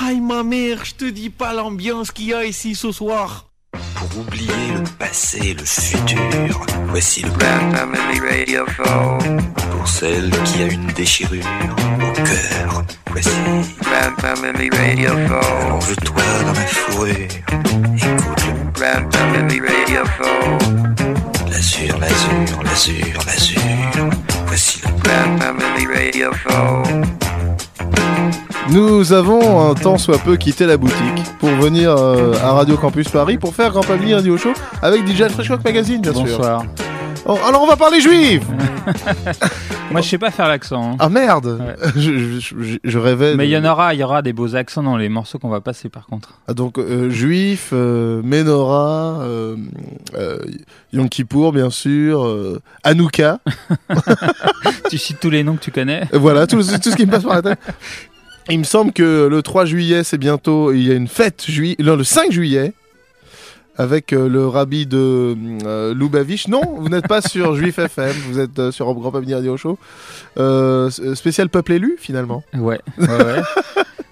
Aïe ma mère, je te dis pas l'ambiance qu'il y a ici ce soir. Pour oublier le passé, le futur, voici le Grand Family Radio. Pour celle qui a une déchirure au cœur, voici Grand Family Radio. Allonge-toi dans ma fourrure, écoute le Grand Family Radio. L'azur, l'azur, l'azur, l'azur, voici le Grand Family Radio. Nous avons un temps soit peu quitté la boutique pour venir euh, à Radio Campus Paris pour faire Grand Family Radio Show avec DJ Fresh Rock Magazine, bien sûr. Bonsoir. Oh, alors on va parler juif Moi, je sais pas faire l'accent. hein. Ah merde Ouais. je, je- je- je rêvais. Mais de- il y en aura, il y aura des beaux accents dans les morceaux qu'on va passer par contre. Ah, donc euh, juif, euh, Menorah, euh, euh, Yom Kippour, bien sûr, euh, Hanouka. tu cites tous les noms que tu connais. Voilà, tout, tout ce qui me passe par la tête. Il me semble que le 3 juillet, c'est bientôt, il y a une fête, juillet, le 5 juillet, avec euh, le rabbi de euh, Lubavitch. Non, vous n'êtes pas sur Juif FM, vous êtes euh, sur Grand Pavillon Radio Show. Euh, spécial peuple élu, finalement. Ouais, ouais, ouais.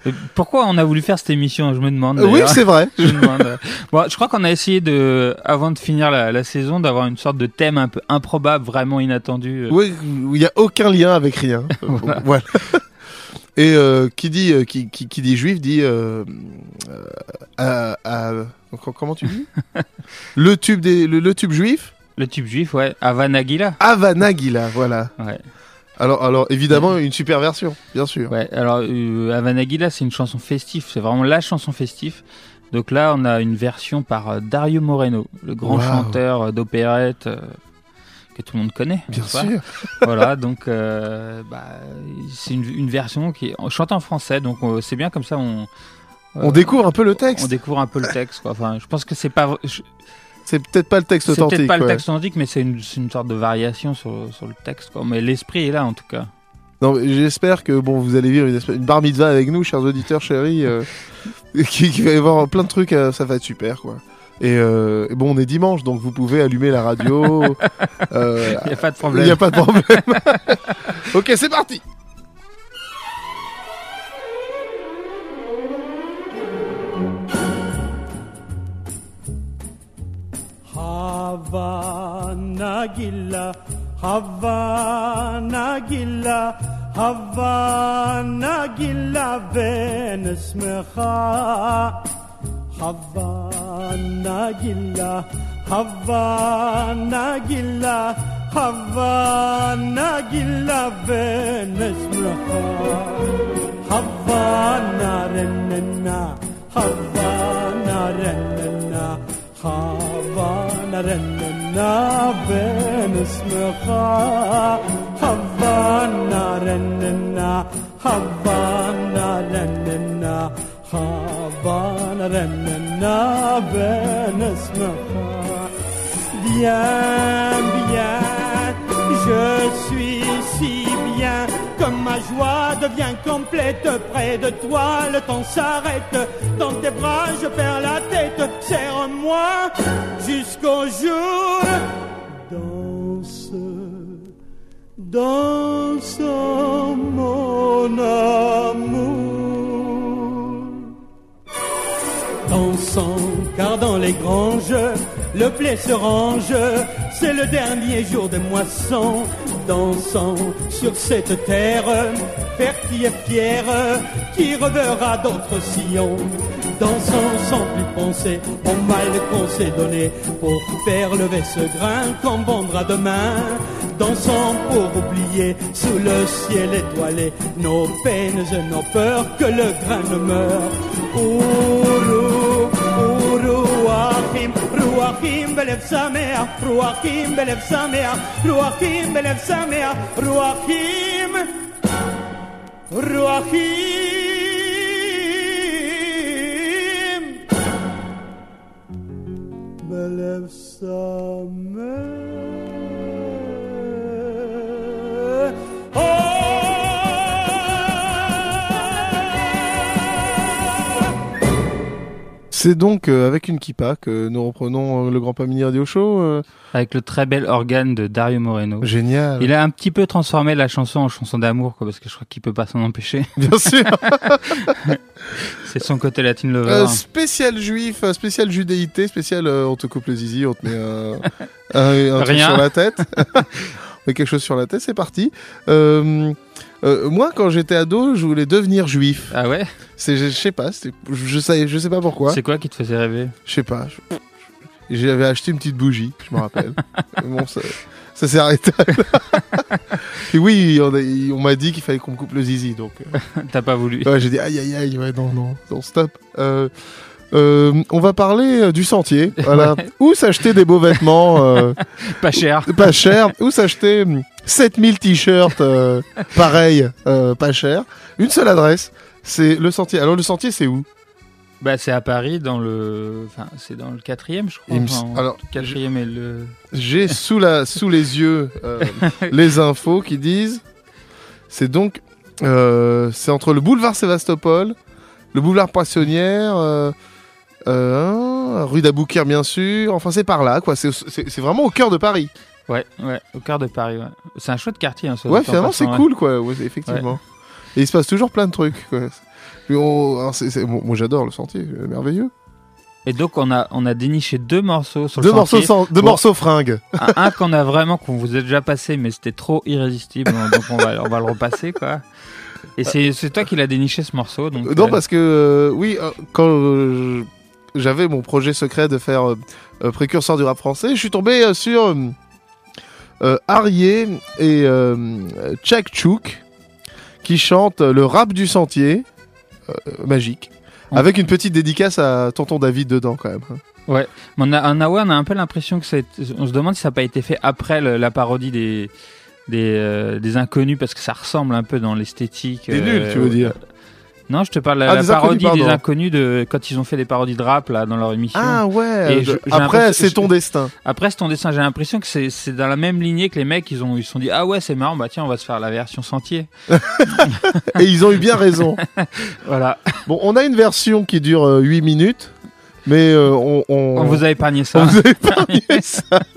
Et Pourquoi on a voulu faire cette émission Je me demande. Oui, c'est vrai. Je me demande. Bon, je crois qu'on a essayé de, avant de finir la, la saison, d'avoir une sorte de thème un peu improbable, vraiment inattendu. Oui, il n'y a aucun lien avec rien. Voilà. Voilà. Et euh, qui dit euh, qui, qui, qui dit juif dit euh, à- à- co- comment tu dis le tube des le, le tube juif Le tube juif, ouais. Avanagila. Avanagila voilà Ouais. alors alors évidemment une super version bien sûr Ouais, alors Avanagila, c'est une chanson festive, c'est vraiment la chanson festive. Donc là, on a une version par Dario Moreno, le grand chanteur d'opérette que tout le monde connaît. bien sûr voilà, donc euh, bah, c'est une, une version qui est on chante en français, donc euh, c'est bien comme ça. On, on euh, découvre un peu le on texte découvre un peu le texte. Quoi. Enfin, je pense que c'est pas, je- c'est peut-être pas le texte c'est authentique peut-être pas le texte authentique, mais c'est une, c'est une sorte de variation sur, sur le texte. Quoi. Mais l'esprit est là en tout cas. non j'espère que bon vous allez vivre une, bar mitzvah avec nous chers auditeurs chéris euh, qui, qui va y avoir plein de trucs euh, ça va être super quoi et, euh, et bon on est dimanche donc vous pouvez allumer la radio euh, Il n'y a pas de Il problème. n'y a pas de problème. ok, c'est parti. Havana Gilla, Havana Gilla, Havana Gilla ಹವ್ವಾನ್ನಾಗಿಲ್ಲ ಹವ್ವಾನ್ನಾಗಿಲ್ಲ ಹವ್ವಾನ್ನಾಗಿಲ್ಲವೇ ನಸ್ಮೃಹ ಹವ್ವಾನಾರನ್ನ ಹವ್ವಾನಾರನ್ನ ಹವ್ವಾನರನ್ನ ವೇನಸ್ಮೃಹ ಹವ್ವಾನಾರನ್ನ ಹವ್ವಾನಾರನ್ನ Bien, bien, je suis si bien Comme ma joie devient complète près de toi, le temps s'arrête. Dans tes bras, je perds la tête. Serre-moi jusqu'au jour. Danse, danse, mon amour. Dansons, car dans les granges, le blé se range, c'est le dernier jour de moisson. Dansons sur cette terre, fertile et fière, qui reverra d'autres sillons. Dansons sans plus penser au mal qu'on s'est donné pour faire lever ce grain qu'on vendra demain. Dansons pour oublier sous le ciel étoilé nos peines et nos peurs que le grain ne meure. Uru, رواقيم رواقيم بلف سامع رواقيم بلف سامع رواقيم بلف سامع رواقيم رواقيم بلف سامع C'est donc euh, avec une kippa que nous reprenons euh, le Grand Pamini Radio Show. euh, Avec le très bel organe de Dario Moreno. génial. Il a un petit peu transformé la chanson en chanson d'amour, quoi, parce que je crois qu'il peut pas s'en empêcher. Bien sûr. C'est son côté latin lover. Euh, spécial juif, spécial judéité, spécial euh, on te coupe le zizi, on te met euh, un, un truc Rien. sur la tête. met quelque chose sur la tête, c'est parti. Euh, euh, moi, quand j'étais ado, je voulais devenir juif. Ah ouais? C'est, je, je sais pas, je, sais, je sais pas pourquoi. C'est quoi qui te faisait rêver? Je sais pas. je- J'avais acheté une petite bougie, je me rappelle. bon, ça, ça s'est arrêté. Et oui, on, a- on m'a dit qu'il fallait qu'on me coupe le zizi, donc. euh, T'as pas voulu. Ouais, j'ai dit aïe aïe aïe, ouais, non, non, non, stop. Euh, euh, on va parler euh, du sentier. Voilà. Ouais. Où s'acheter des beaux vêtements euh, Pas cher. pas cher. Où s'acheter hum, 7000 t-shirts euh, pareil, pas cher. Une seule adresse. C'est le sentier. Alors le sentier, c'est où? Bah c'est à Paris, dans le, enfin c'est dans le quatrième, je crois. Enfin, alors, quatrième et le. J'ai sous la sous les yeux les infos qui disent. C'est donc c'est entre le boulevard Sébastopol, le boulevard Poissonnière, rue d'Aboukir bien sûr. Enfin c'est par là quoi. C'est vraiment au cœur de Paris. Ouais, ouais, au cœur de Paris. Ouais. C'est un chouette quartier. Hein, ça, Ouais en finalement c'est cool quoi. Ouais, effectivement. Et il se passe toujours plein de trucs. Quoi. Bon, moi j'adore le sentier, c'est merveilleux. Et donc on a on a déniché deux morceaux sur Deux le morceaux, sans- deux Bon. morceaux fringues. un, un qu'on a vraiment qu'on vous a déjà passé, mais c'était trop irrésistible, hein, donc on va on va le repasser quoi. Et c'est toi qui l'as déniché ce morceau, donc. Non, euh, parce que euh, oui, euh, quand euh, j'avais mon projet secret de faire euh, euh, précurseur du rap français, je suis tombé euh, sur euh, euh, Arié et Chak Chouk qui chantent le rap du sentier, magique, avec une petite dédicace à Tonton David dedans quand même. hein. Mais on a, un Awa, on a un peu l'impression que c'est. On se demande si ça n'a pas été fait après le- la parodie des des, des inconnus parce que ça ressemble un peu dans l'esthétique. Des nuls, tu veux dire Non, je te parle de la, Ah, la des inconnus, parodie des inconnus de quand ils ont fait des parodies de rap là dans leur émission. Ah ouais. Je- Après, c'est ton destin. Après c'est ton dessin, j'ai l'impression que c'est c'est dans la même lignée que les mecs ils ont ils se sont dit ah ouais c'est marrant bah tiens on va se faire la version sentier. et ils ont eu bien raison. Voilà. Bon, on a une version qui dure euh, 8 minutes, mais euh, on, on, On vous a épargné ça. On vous a épargné ça.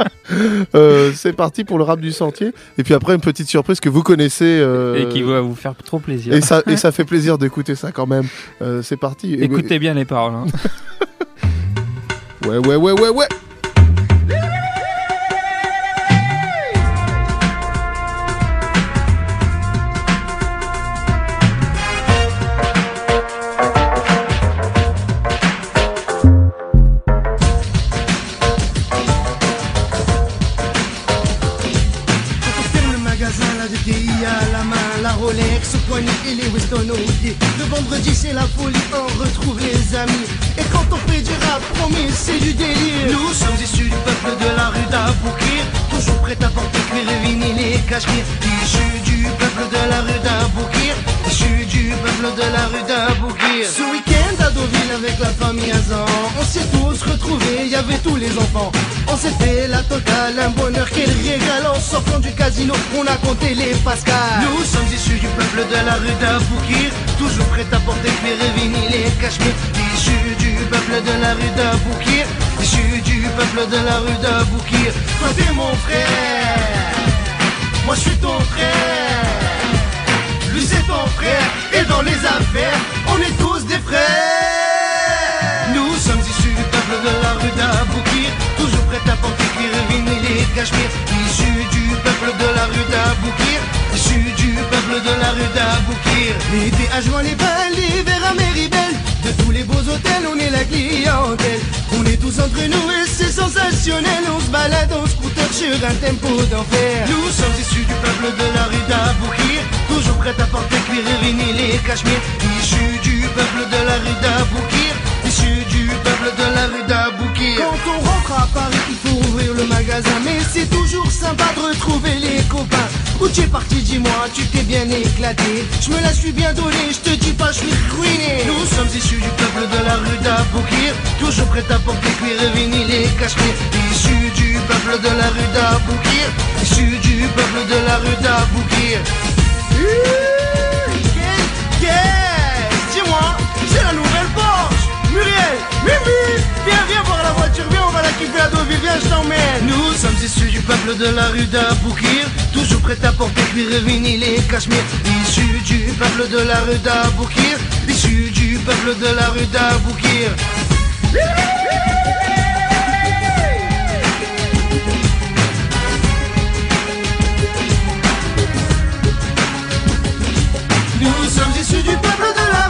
Euh, c'est parti pour le rap du sentier. Et puis après, une petite surprise que vous connaissez. euh, Et qui va vous faire trop plaisir. et ça, et ça fait plaisir d'écouter ça quand même. Euh, c'est parti. Écoutez bien les paroles. hein. Ouais, ouais, ouais, ouais, ouais. C'est la folie, on retrouve les amis. Et quand on fait du rap, promis c'est du délire. Nous sommes issus du peuple de la rue d'Aboukir, toujours prêt à porter cuir vinyle et cachemire. Issus du peuple de la rue d'Aboukir, du peuple de la rue d'Aboukir. Ce week-end à Deauville avec la famille Azan, on s'est tous retrouvés, il y avait tous les enfants. On s'est fait la totale, un bonheur quel régal. En sortant du casino, on a compté les pascals Nous sommes issus du peuple de la rue d'Aboukir Toujours prêt à porter cuir et vinyle et cachemire Issus du peuple de la rue d'Aboukir Issus du peuple de la rue d'Aboukir. Toi t'es mon frère Moi je suis ton frère Et dans les affaires On est tous des frères. Nous sommes issus du peuple de la rue d'Aboukir Toujours prêts à porter cuir et vinyle et cachemire Issus du peuple de la rue d'Aboukir Issus du peuple de la rue d'Aboukir. L'été à juin les balles, l'hiver à Méribel De tous les beaux hôtels on est la clientèle. On est tous entre nous et c'est sensationnel. On se balade en scooter sur un tempo d'enfer. Nous sommes issus du peuple de la rue d'Aboukir Toujours prêts à porter cuir et vinyle et cachemire. Issus du peuple de la rue d'Aboukir. Issus du peuple de la rue d'Aboukir. Quand on rentre à Paris il faut ouvrir le magasin. Mais c'est toujours sympa de retrouver les copains. Où tu es parti dis-moi tu t'es bien éclaté. Je me la suis bien donnée je te dis pas je suis ruiné. Nous sommes issus du peuple de la rue d'Aboukir. Toujours prêts à porter cuir et vinyle et cachemire. Issus du peuple de la rue d'Aboukir. Issus du peuple de la rue d'Aboukir Dis-moi, c'est la nouvelle Porsche. Muriel, Mimi, Viens, viens voir la voiture, viens on va la quitter à Dovile, viens je t'emmène. Nous sommes issus du peuple de la rue d'Aboukir Toujours prêts à porter cuire et vini les cashmere Issus du peuple de la rue d'Aboukir Issus du peuple de la rue d'Aboukir. Nous sommes issus du peuple de la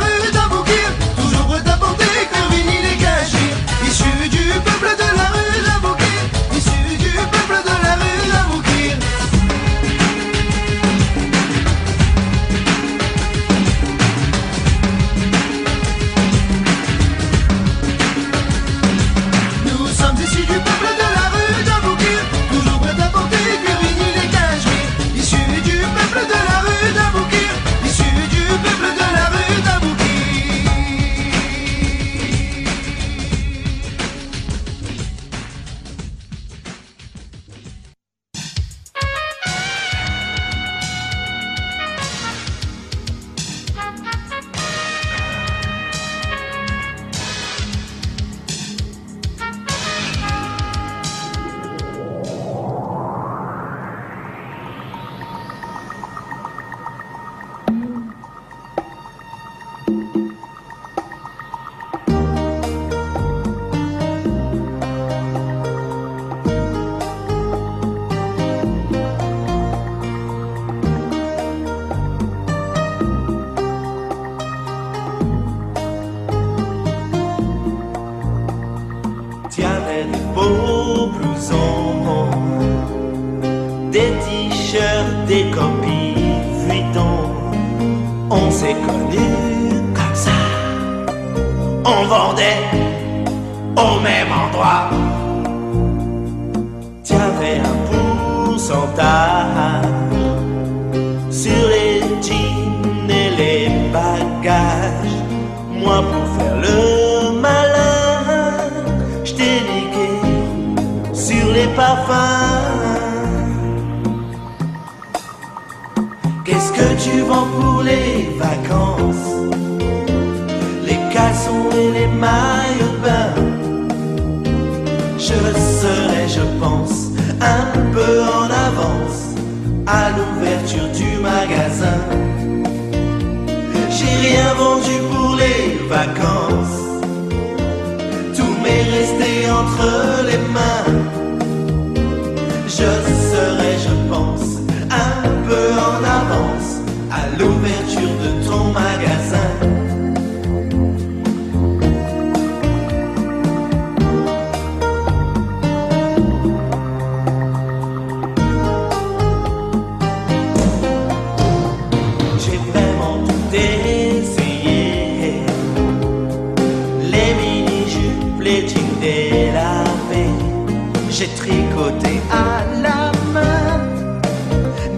J'ai tricoté à la main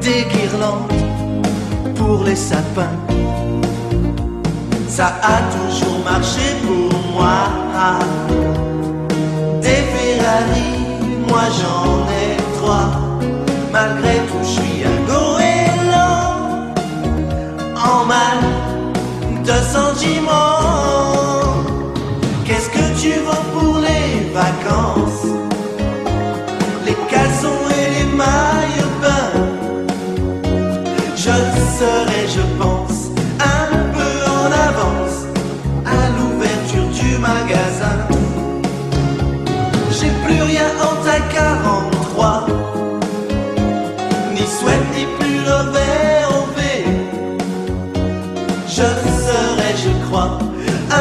des guirlandes pour les sapins. Ça a toujours marché pour moi. Des Ferrari, moi j'en ai trois. Malgré tout, je suis un goéland en mal de sentiments. Serai, je pense, un peu en avance à l'ouverture du magasin. J'ai plus rien en ta 43 Ni sweat, ni plus le VOV Je serai, je crois,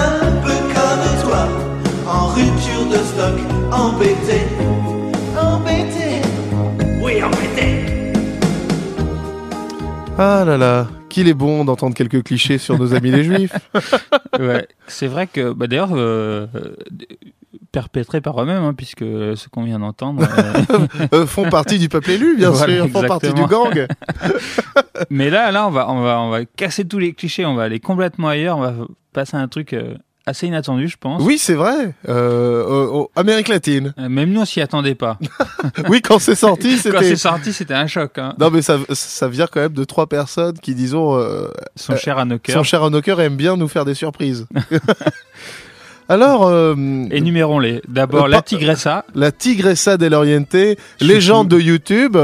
un peu comme toi En rupture de stock, Embêté Ah là là, qu'il est bon d'entendre quelques clichés sur nos amis les juifs. Ouais, c'est vrai que, bah, d'ailleurs, euh, euh, perpétrés par eux-mêmes, hein, puisque ce qu'on vient d'entendre. euh, Euh, font partie du peuple élu, bien Voilà, sûr, font partie du exactement. gang. Mais là, là, on va, on va, on va casser tous les clichés, on va aller complètement ailleurs, on va passer à un truc euh, assez inattendu, je pense. Oui, c'est vrai. Euh, euh, euh, Amérique latine. Euh, Même nous, on s'y attendait pas. Oui, quand c'est sorti, Quand c'était. c'est sorti, c'était un choc. Hein. Non, mais ça, ça vient quand même de trois personnes qui, disons, euh, Son cher à nos cœurs. cher à nos cœurs aime bien nous faire des surprises. Alors, euh, Énumérons-les. D'abord, Euh, la Tigressa, la Tigressa del Oriente, légende de YouTube.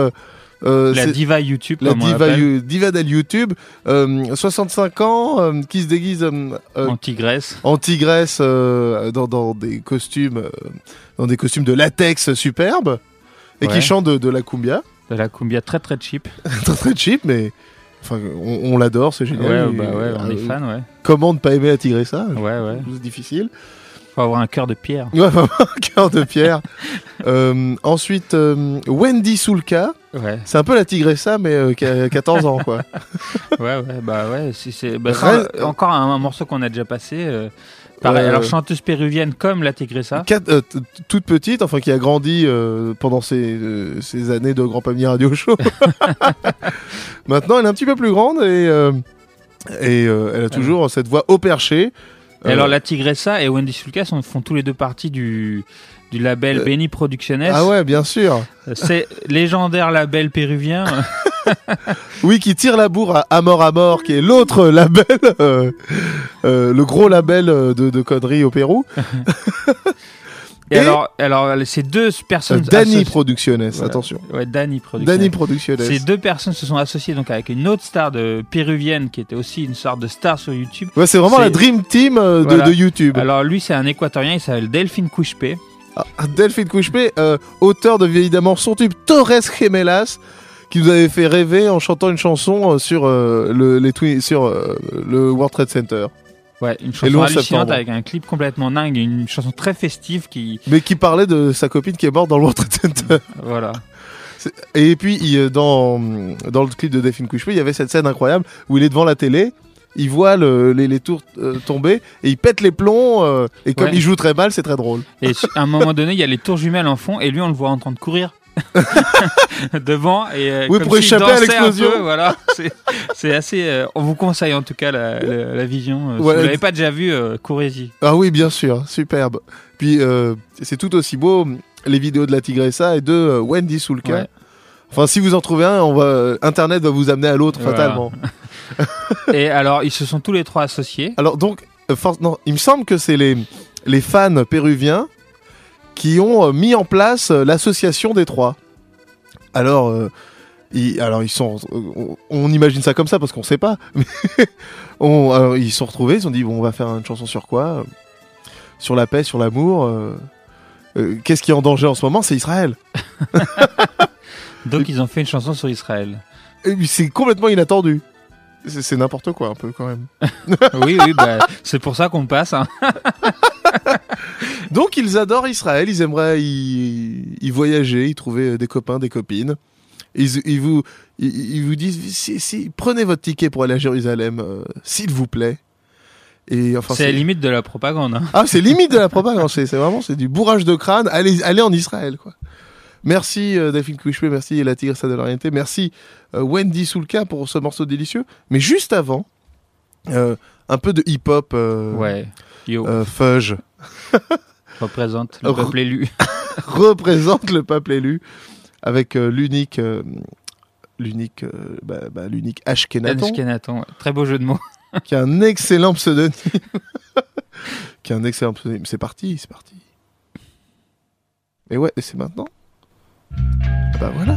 Euh, la diva YouTube, la comme on diva, diva del YouTube, euh, 65 ans, euh, qui se déguise euh, euh, en tigresse. en tigresse euh, dans, dans des costumes, euh, dans des costumes de latex superbes, et Ouais. qui chante de, de la cumbia, De la cumbia très très cheap. très très cheap, mais enfin, on, on l'adore, c'est Ouais, génial. bah Et, ouais, on est euh, fan, ouais. Comment ne pas aimer la tigressa Ouais, ouais. C'est difficile. Faut avoir un cœur de pierre. Ouais, vraiment, un cœur de pierre. Euh, ensuite, euh, Wendy Sulka. Ouais, C'est un peu la tigressa, mais euh, qui a 14 ans, quoi. ouais, ouais, bah ouais. c'est bah, Reste- euh, encore un, un morceau qu'on a déjà passé. euh, pareil, Euh, alors chanteuse péruvienne comme la Tigressa. Quatre- euh, toute petite, enfin qui a grandi euh, pendant ses, euh, ses années de Grand Pamier Radio Show. Maintenant, elle est un petit peu plus grande et, euh, et euh, elle a toujours cette voix au perché. Et Euh, alors la Tigressa et Wendy Sulka sont- font tous les deux partie du, du label Euh, Benny Producciones. Ah ouais, bien sûr. C'est légendaire label péruvien. Oui, qui tire la bourre à Amor Amor, qui est l'autre label, euh, euh, le gros label euh, de, de conneries au Pérou. Et, Et- alors, alors ces deux personnes. Danny Voilà. attention. Ouais, Danny Producciones. Danny Producciones. Ces deux personnes se sont associées donc avec une autre star de péruvienne qui était aussi une sorte de star sur YouTube. Ouais, c'est vraiment la Dream Team euh, de, Voilà. de YouTube. Alors lui c'est un équatorien, il s'appelle Delphine Couchepé. Ah, Delphine Couchepé, euh, auteur de évidemment son tube Torres Gemelas, qui nous avait fait rêver en chantant une chanson euh, sur, euh, le, les sur euh, le World Trade Center. Ouais, une chanson 11 hallucinante septembre. avec un clip complètement dingue, une chanson très festive qui Mais qui parlait de sa copine qui est morte dans le World Trade Center. voilà. Et puis, il, euh, dans, dans le clip de Delphine Couchepé, il y avait cette scène incroyable où il est devant la télé. Il voit le- les, les tours euh, tomber et il pète les plombs. euh, et comme Ouais. il joue très mal, c'est très drôle. Et à un moment donné, il y a les tours jumelles en fond et lui on le voit en train de courir. devant et euh, Oui, comme pour échapper à l'explosion. voilà c'est assez euh, on vous conseille en tout cas la, la, la vision euh, si vous l'avez pas déjà vu euh, courez-y Ah oui, bien sûr, superbe. Puis euh, c'est tout aussi beau les vidéos de la Tigressa et de Wendy Sulka. Ouais. Enfin, si vous en trouvez un, on va, Internet va vous amener à l'autre Voilà. fatalement. et alors ils se sont tous les trois associés Alors donc, non, il me semble que c'est les, les fans péruviens qui ont euh, mis en place euh, l'association des trois. Alors, euh, ils, alors ils sont, on, on imagine ça comme ça parce qu'on sait pas. Mais on, alors, ils se sont retrouvés, ils se sont dit bon, on va faire une chanson sur quoi Sur la paix, sur l'amour. euh, Qu'est-ce qui est en danger en ce moment C'est Israël. donc ils ont fait une chanson sur Israël C'est complètement inattendu. C'est c'est n'importe quoi un peu quand même. oui oui bah, c'est pour ça qu'on passe hein. Donc ils adorent Israël, ils aimeraient y, y voyager, y trouver des copains, des copines. Ils, ils vous, ils, ils vous disent si, si, prenez votre ticket pour aller à Jérusalem, euh, s'il vous plaît. Et enfin, c'est la limite de la propagande hein. ah, c'est limite de la propagande. C'est vraiment c'est du bourrage de crâne. Allez, allez en Israël, quoi. Merci euh, Couchepé, merci la Tigressa de l'Orienté, merci euh, Wendy Sulka pour ce morceau délicieux. Mais juste avant, euh, un peu de hip-hop ouais yo fudge. représente le peuple élu. Représente le peuple élu avec euh, l'unique euh, l'unique euh, bah, bah, l'unique Ashkenaton Ashkenaton, très beau jeu de mots. Qui a un excellent pseudonyme. Qui a un excellent pseudonyme. C'est parti c'est parti. Et ouais et c'est maintenant. Ah bah voilà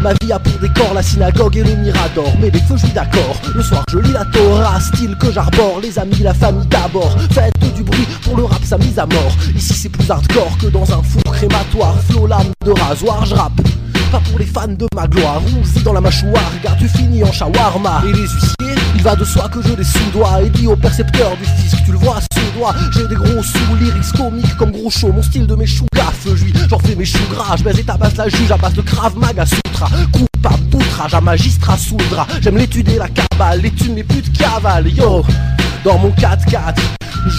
Ma vie a pour décor la synagogue et le mirador. Mais des feux, je suis d'accord. Le soir, je lis la Torah, style que j'arbore. Les amis, la famille d'abord. Faites du bruit pour le rap, sa mise à mort. Ici, c'est plus hardcore que dans un four crématoire. Flow, lame de rasoir, je rappe. Pas pour les fans de ma gloire. Rouge dans la mâchoire, gars, tu finis en shawarma. Et les huissiers, il va de soi que je les sous-dois. Et dis au percepteur du fisc, tu le vois, ce doigt. J'ai des gros sous, lyrics comiques comme gros show. Mon style de mes choux gaffe. J'en fais mes choux gras. Je baise et tabasse la juge à base de Krav Maga Sutra. Coupable d'outrage à magistrat sous le drap. J'aime l'étudier la cabale, les thunes, les putes cavales. Yo, dans mon 4x4.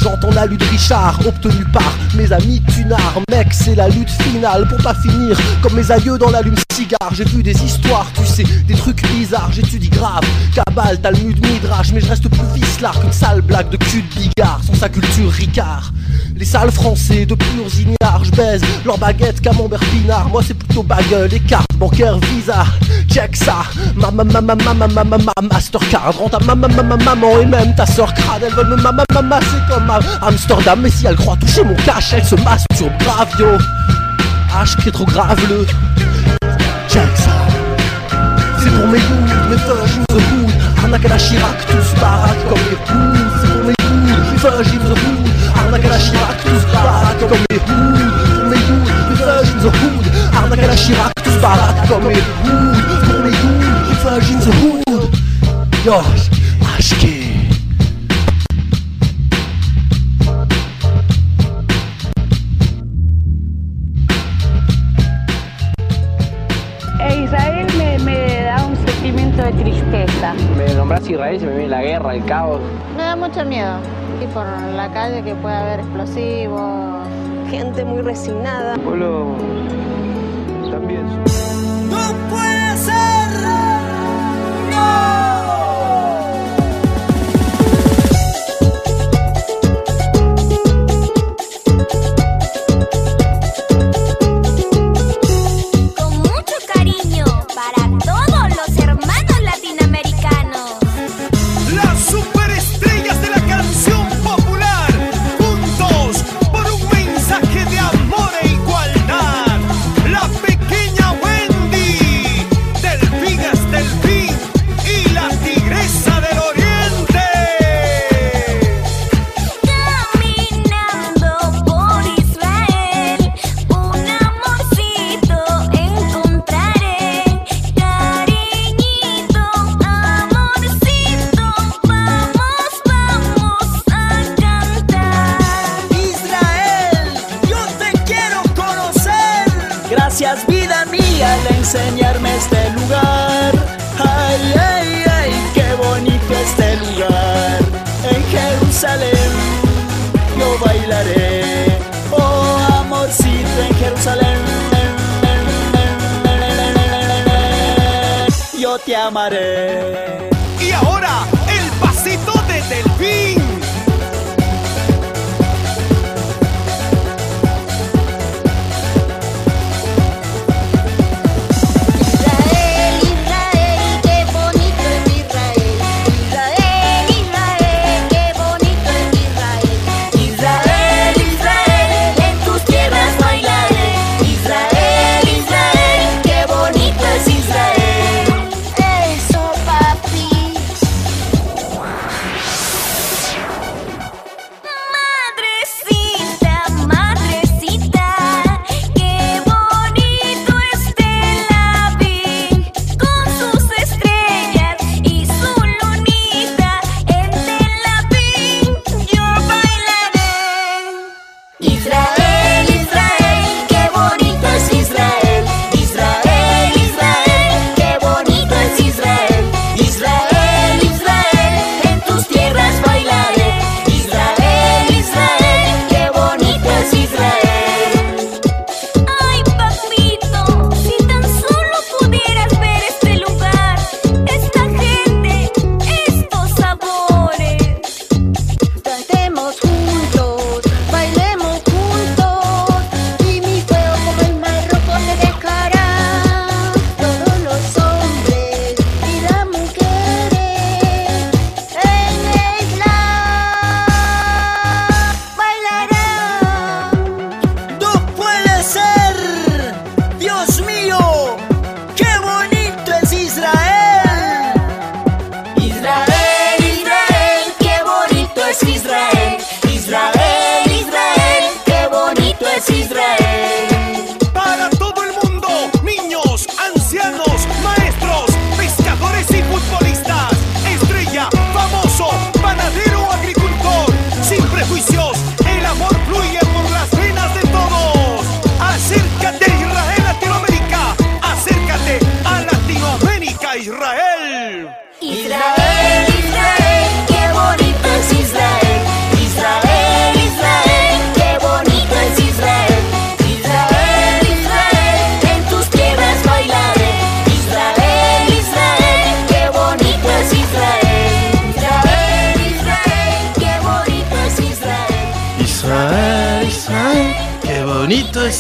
J'entends la lutte Richard, obtenue par mes amis tunards. Mec, c'est la lutte finale pour pas finir comme mes aïeux dans l'allume cigare. J'ai vu des histoires, tu sais, des trucs bizarres. J'étudie grave, Cabal, Talmud, Midrash. Mais je reste plus vicelard qu'une sale blague de cul de bigard. Sans sa culture Ricard. Les sales français de purs ignares, je baise leur baguette, camembert pinard. Moi c'est plutôt bagueule, les mon cœur Visa, check ça. Ma ma ma ma ma ma ma ma Mastercard. Rends ta ma ma ma ma maman et même ta soeur crade. Elle veut me ma ma ma ma c'est comme Amsterdam. Mais si elle croit toucher mon cash, elle se masturbe grave yo. H qui est trop grave le. Check ça. C'est pour mes goûts, mes feuilles, je me Arnaque à la Chirac, tous baraques comme les poules. C'est pour mes goûts, mes feuilles, je me Arnaque à la Chirac, tous baraques comme les poules. Pour mes goûts, mes feuilles, je me Arnaque à la Chirac, tous thugs in the hood. Yo, HK. E Israel me, me da un sentimiento de tristeza. Me nombras Israel y se me viene la guerra, el caos. Me da mucho miedo. Y por la calle que puede haber explosivos. Gente muy resignada. Pueblo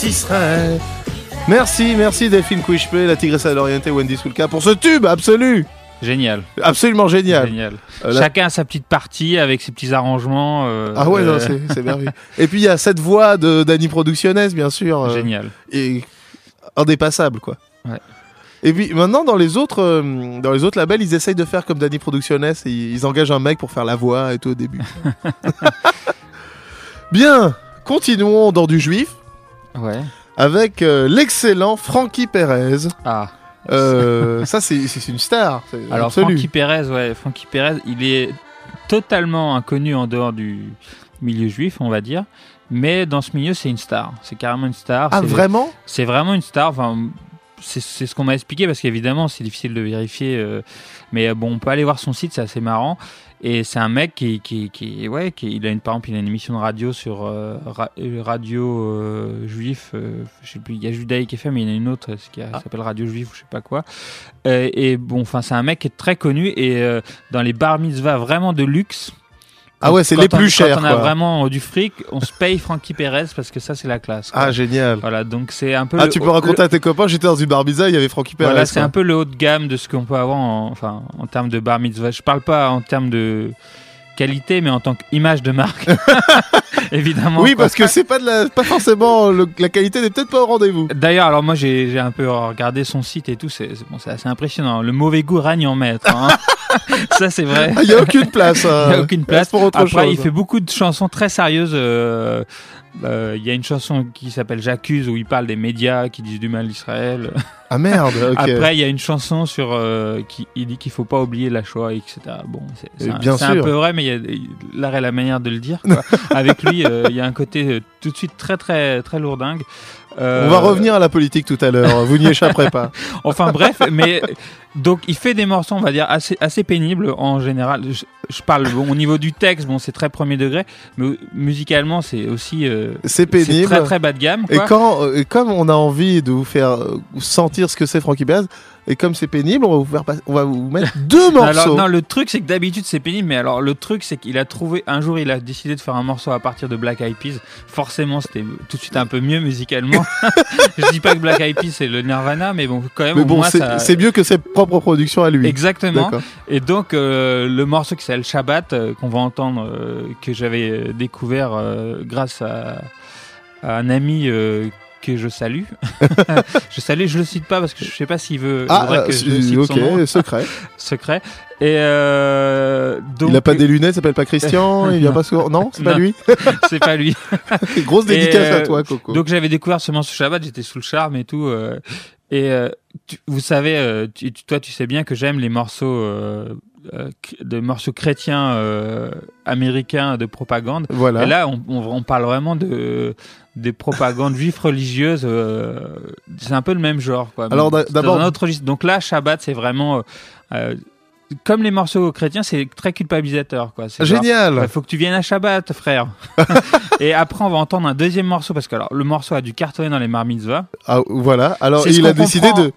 serait. Merci, merci Delphine Quishplay, la tigresse à l'orienté, Wendy Sulka pour ce tube absolu. Génial. Absolument génial. Génial. Euh, là- Chacun a sa petite partie avec ses petits arrangements. euh, Ah ouais, euh, c'est merveilleux. Et puis il y a cette voix de Danny Productiones, bien sûr. Génial. Et indépassable, quoi. Ouais. Et puis maintenant, dans les autres, dans les autres labels, ils essayent de faire comme Danny Productiones. Et ils engagent un mec pour faire la voix et tout au début. Bien, continuons dans du juif Ouais. avec euh, l'excellent Frankie Perez. Ah. Euh, ça, c'est une star. Alors absolu. Francky Perez, ouais, Francky Perez, il est totalement inconnu en dehors du milieu juif, on va dire. Mais dans ce milieu, c'est une star. C'est carrément une star. Ah, C'est- vraiment? C'est vraiment une star. Enfin, c'est ce qu'on m'a expliqué parce qu'évidemment, c'est difficile de vérifier. euh, mais bon, on peut aller voir son site, c'est assez marrant. Et c'est un mec qui, qui, qui, ouais, qui, il a une, par exemple, il a une émission de radio sur euh, ra- euh, radio euh, juif. euh, je sais plus, il y a Judaïque FM, mais il y en a une autre ce qui a- s'appelle Radio Juif ou je sais pas quoi. Euh, et bon, enfin, c'est un mec qui est très connu et euh, dans les bar mitzvahs vraiment de luxe. Ah ouais, c'est les plus chers, Quand on a quoi. vraiment du fric, on se paye Frankie Perez parce que ça, c'est la classe. quoi. Ah, génial. Voilà, donc c'est un peu. Ah, tu peux raconter à tes copains, j'étais dans une barbizza, il y avait Frankie Perez. voilà, c'est un peu le haut de gamme de ce qu'on peut avoir en, enfin, en termes de bar mitzvah. Je parle pas en termes de qualité, mais en tant qu'image de marque. Évidemment. Oui, quoi. parce que c'est pas de la, pas forcément le- la qualité n'est peut-être pas au rendez-vous. D'ailleurs, alors moi j'ai j'ai un peu regardé son site et tout, c'est c'est- bon, c'est assez impressionnant. Le mauvais goût règne en maître. hein. Ça c'est vrai. Ah, Il y a aucune place. hein. Il y a aucune place. Pour autre Après, chose. il fait beaucoup de chansons très sérieuses. euh, euh, Il y a une chanson qui s'appelle J'accuse où il parle des médias qui disent du mal d'Israël. Ah merde. ok. Après, il y a une chanson sur euh, qui il dit qu'il faut pas oublier la Shoah, etc. Bon, c'est un, un peu vrai, mais il y a l'art et la manière de le dire. quoi. Avec lui, euh, il y a un côté euh, tout de suite très très très lourdingue. Euh, On va revenir à la politique tout à l'heure. Vous n'y échapperez pas. Enfin bref, mais donc il fait des morceaux, on va dire assez assez pénibles en général. Je, je parle bon, au niveau du texte, bon c'est très premier degré, mais musicalement c'est aussi C'est pénible. très très bas de gamme. Et quand, comme on a envie de vous faire euh, sentir ce que c'est Frankie Perez, et comme c'est pénible, on va vous faire, pas- on va vous mettre deux morceaux. Alors, non, le truc, c'est que d'habitude, c'est pénible, mais alors, le truc, c'est qu'il a trouvé, un jour, il a décidé de faire un morceau à partir de Black Eyed Peas. Forcément, c'était tout de suite un peu mieux musicalement. Je dis pas que Black Eyed Peas, c'est le Nirvana, mais bon, quand même, Mais bon, c'est ça... mieux que ses propres productions à lui. Exactement. Et donc, euh, le morceau qui s'appelle Shabbat, euh, qu'on va entendre, euh, que j'avais découvert grâce à, à un ami que je salue. je salue, je le cite pas parce que je sais pas s'il veut Ah, que euh, je cite ok, son secret. secret. Et euh, donc, il a pas des lunettes, il s'appelle pas Christian, il vient pas souvent. Non, c'est pas lui. c'est pas lui. Grosse dédicace à euh, toi, Coco. Donc j'avais découvert ce morceau Shabbat, j'étais sous le charme et tout. euh, et euh, tu- vous savez, euh, tu- toi tu sais bien que j'aime les morceaux euh, euh, cr- de morceaux chrétiens euh, américains de propagande. Voilà. Et là, on, on, on parle vraiment de des propagandes juives religieuses. euh, c'est un peu le même genre. Quoi. Alors, d'abord- autre. Donc là, Shabbat, c'est vraiment euh, euh, comme les morceaux chrétiens, c'est très culpabilisateur. Quoi. Génial. Il faut que tu viennes à Shabbat, frère. et après, on va entendre un deuxième morceau parce que alors, le morceau a dû cartonner dans les Mar Mitzvah. Ah, voilà. Alors, il a décidé comprend. de,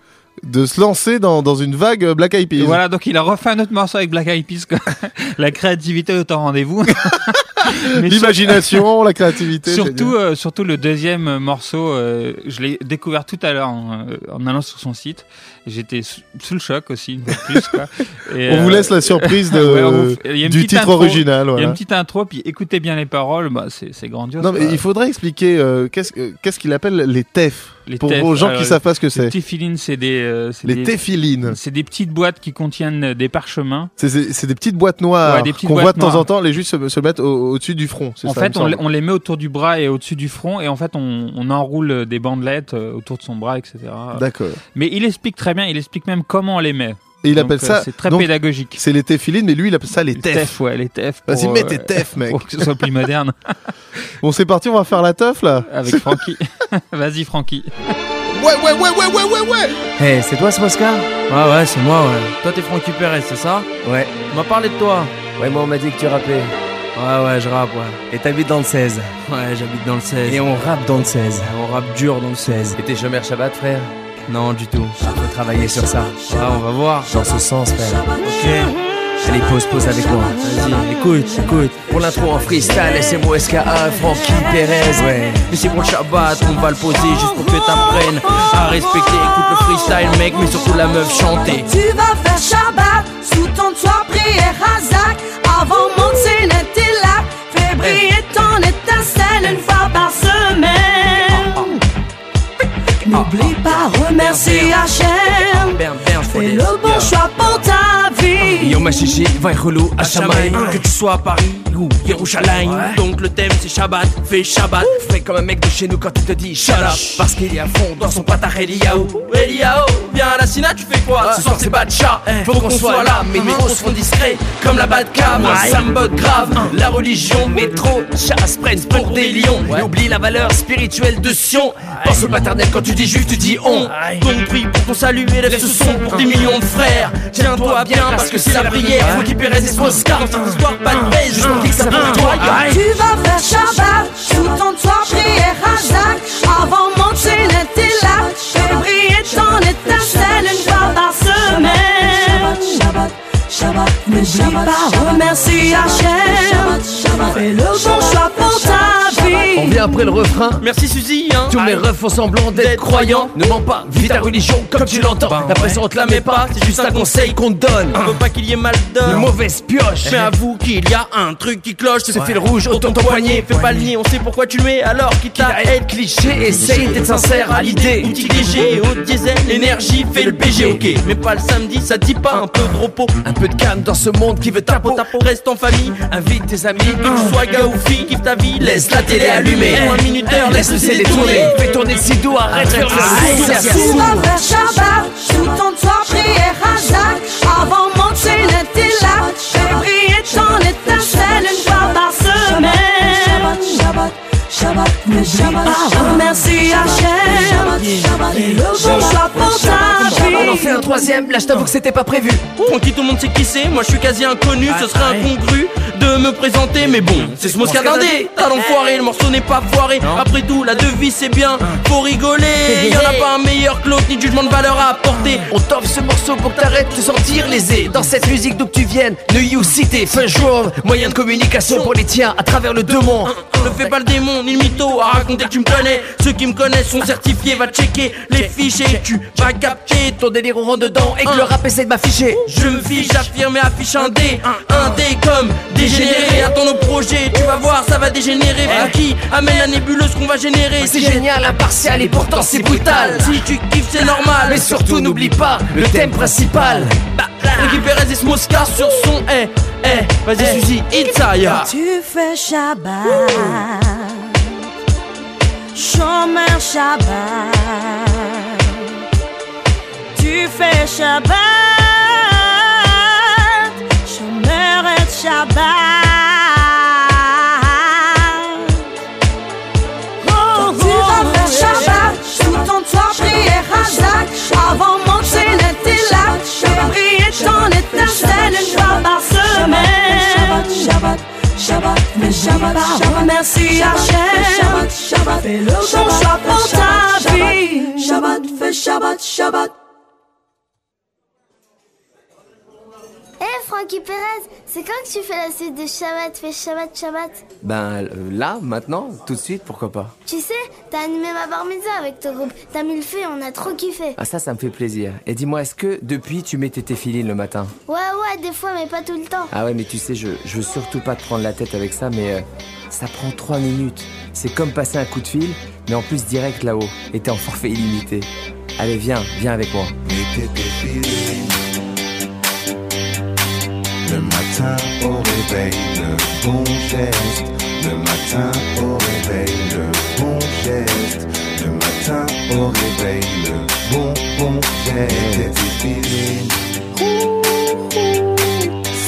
de se lancer dans, dans une vague Black Eyed Peas. Voilà, donc il a refait un autre morceau avec Black Eyed Peas. quoi. la créativité est au rendez-vous. L'imagination, la créativité. Surtout, euh, surtout le deuxième morceau, euh, je l'ai découvert tout à l'heure en, euh, en allant sur son site. J'étais sous, le choc aussi, une fois plus. Quoi. Et, On vous laisse la surprise de- ouais, vous- du titre intro, original, Il y a une petite intro, puis écoutez bien les paroles, bah, c'est grandiose. Non, mais il faudrait expliquer euh, qu'est-ce euh, qu'est-ce qu'il appelle les TEF. Les pour aux gens qui savent pas ce que les c'est. téphilines, c'est des, euh, Les des- téphilines. C'est des petites boîtes qui contiennent des parchemins. C'est- des petites boîtes noires Ouais, qu'on voit de temps en temps les juifs se, se mettent au- au-dessus du front. En ça, fait, on, les- on les met autour du bras et au-dessus du front, et en fait, on, on enroule des bandelettes euh, autour de son bras, etc. D'accord. Mais il explique très bien, il explique même comment on les met. Et il Donc, appelle euh, ça. C'est très donc, pédagogique. C'est les téphilines, mais lui il appelle ça les Les TEF. TEF, ouais, les TEF. Vas-y, mets euh, tes TEF, mec. Pour que ce soit plus moderne. Bon, c'est parti, on va faire la teuf là. Avec Francky. Vas-y, Francky. Ouais, ouais, ouais, ouais, ouais, ouais, ouais. Hey, c'est toi ce Ouais, ouais, c'est moi, ouais. Toi, t'es Francky Perez, c'est ça? Ouais. On m'a parlé de toi. Ouais, moi on m'a dit que tu rappais. Ouais, ouais, je rappe, ouais. Et t'habites dans le 16. Ouais, j'habite dans le 16. Et on rappe dans le 16. On rappe dur dans le 16. Et t'es chômeur Shabbat, frère? Non, du tout. Faut travailler sur ça. Ouais, on va voir. Dans ce sens, frère. Ok. Allez, pause, pause avec moi. Vas-y, écoute, écoute. Pour l'intro en freestyle, SMOSKA, Francky Perez. Ouais. Mais c'est pour le Shabbat, on va le poser juste pour que t'apprennes à respecter. Écoute le freestyle, mec, mais surtout la meuf chanter. Tu vas faire Shabbat sous ton toit, prière Razak. Avant monter t'es là. Fais briller ton étincelle une fois par semaine. N'oublie pas, remercie Hachem. Fais le bon choix pour ta. Yo ma chichi, va relou à Shamaï Que tu sois à Paris ou Yerushalayim Donc le thème c'est Shabbat, fais Shabbat. Fais comme un mec de chez nous quand il te dit shut up. Parce qu'il est à fond dans son patard Eliaou. Eliao, viens à la Sina, tu fais quoi? Ce soir c'est Batcha, faut qu'on soit là. Mes négros seront discrets comme la Badka Moi ça me botte grave, la religion Métro, chasse, presse pour des lions. Et oublie la valeur spirituelle de Sion. Pense au paternel quand tu dis juste, tu dis on. Donc prie pour ton salut et lève ce son pour des millions de frères. Tiens-toi bien parce que c'est prière Faut histoire pas de juste pour que ça toi Tu vas faire Shabbat sous ton toit, prière Razak. Avant monter t'es là. Fais briller ton étincelle une fois par semaine. Shabbat, Shabbat, N'oublie pas, remercie Hachem. Fais le bon choix pour ta vie. On vient après le refrain. Merci Suzy hein. Tous mes refs font semblant d'être croyants. Ne mens pas, vis ta religion comme tu l'entends. La pression on te la met pas, c'est juste un conseil qu'on te donne. On veut pas qu'il y ait mal Une d'heure mauvaise pioche. Mais avoue qu'il y a un truc qui cloche Ce fil rouge autour de ton poignet. Fais pas le nier, on sait pourquoi tu le mets alors qu'il t'a être cliché, essaye d'être sincère à l'idée. Petit léger, haut diesel, l'énergie fait le PG, ok. Mais pas le samedi, ça te dit pas un peu de repos. Un peu de calme dans ce monde qui veut ta peau. Ta peau reste en famille, Invite tes amis, que tu sois gars ou fille, kiffe ta vie, laisse la télé allumée. Un minuteur, laisse le CD tourner. Fais tourner le arrête de faire le Shabbat sous ton toit, prière Razak. Avant monter t'es là. Fais briller ton étincelle une fois par semaine. Shabbat, Shabbat, remercie Hachem. Fais le bon choix pour ta On en fait un troisième, là je t'avoue que c'était pas prévu. Tranquille, tout le monde sait qui c'est. Moi je suis quasi inconnu, ce serait incongru de me présenter. Mais bon, c'est ce Mosca d'Indé. T'as l'enfoiré, le morceau n'est pas foiré. Après tout, la devise c'est bien, faut rigoler. Y'en a pas un meilleur que l'autre, ni jugement de valeur à apporter. On t'offre ce morceau pour que t'arrêtes de te sentir lésé Dans cette musique d'où que tu viennes, New You City, Fun Road Moyen de communication pour les tiens à travers le mondes Ne fais pas le démon ni le mytho à raconter que tu me connais. Ceux qui me connaissent sont certifiés, va checker les fichiers. Tu vas capter Ton délire on rentre dedans et que le rap essaie de m'afficher. Je me fiche, j'affirme et affiche un dé Un dé comme dégénéré. Attends nos projets, tu vas voir ça va dégénérer. Francky amène la nébuleuse qu'on va générer? C'est génial, impartial et pourtant c'est brutal. Si tu kiffes c'est normal. Mais surtout n'oublie pas le thème principal. Bah, Francky Perez et sur son Eh, eh, vas-y Suzy, Itaya Tu fais Shabbat, chômeur Shabbat. Tu fais Shabbat, chômeur et Shabbat. Shabbat, Razak. Avant monter t'es là. Ton par semaine. Shabbat, Shabbat, Shabbat, remercie Hachem. Fais le bon choix pour ta vie. Shabbat, fais Shabbat, Shabbat. Francky Perez, c'est quand que tu fais la suite de Shabbat, fais Shabbat, Shabbat Ben euh, là, maintenant, tout de suite, pourquoi pas Tu sais, t'as animé ma bar mitzvah avec ton groupe, t'as mis le feu, on a trop kiffé. Ah ça, ça me fait plaisir. Et dis-moi, est-ce que depuis tu mets tes téfilines le matin? Ouais, ouais, des fois, mais pas tout le temps. Ah ouais, mais tu sais, je, je veux surtout pas te prendre la tête avec ça, mais euh, ça prend 3 minutes. C'est comme passer un coup de fil, mais en plus direct là-haut. Et t'es en forfait illimité. Allez, viens, viens avec moi. Mettez tes. Matin au réveil, le bon geste. Le matin au réveil, le bon geste. Le matin au réveil, le bon, bon geste.